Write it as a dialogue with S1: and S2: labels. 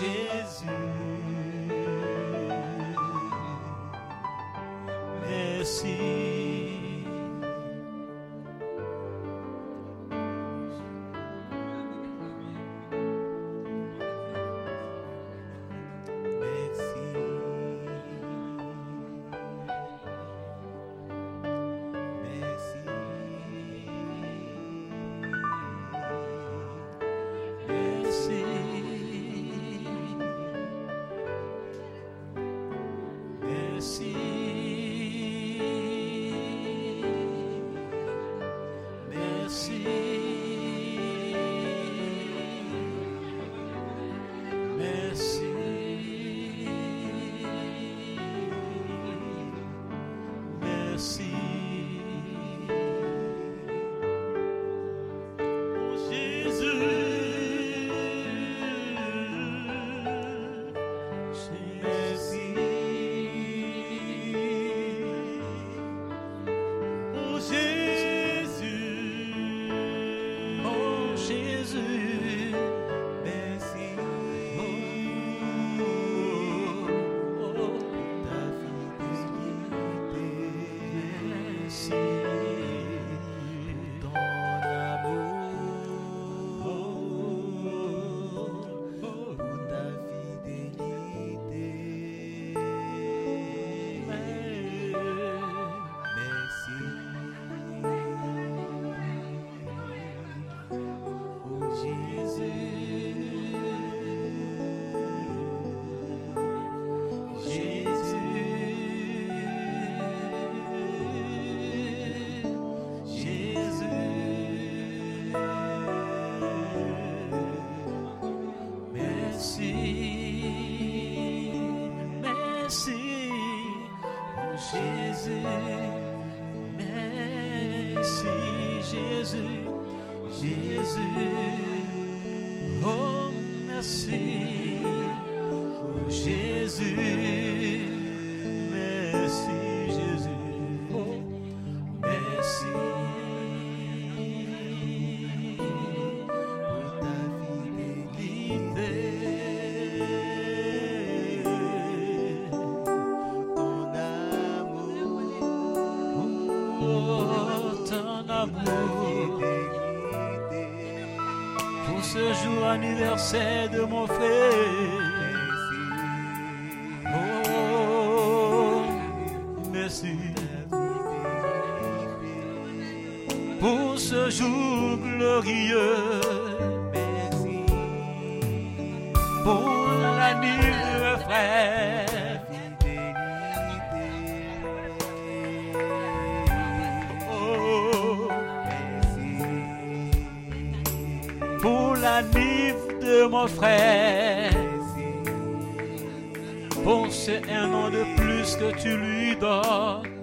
S1: Merci. Merci. Jésus. Merci Jésus. Jésus. Oh merci. Oh Jésus. Ce jour anniversaire de mon frère. Oh, merci. Pour ce jour glorieux. Mon frère. Pour c'est un an de plus que tu lui donnes.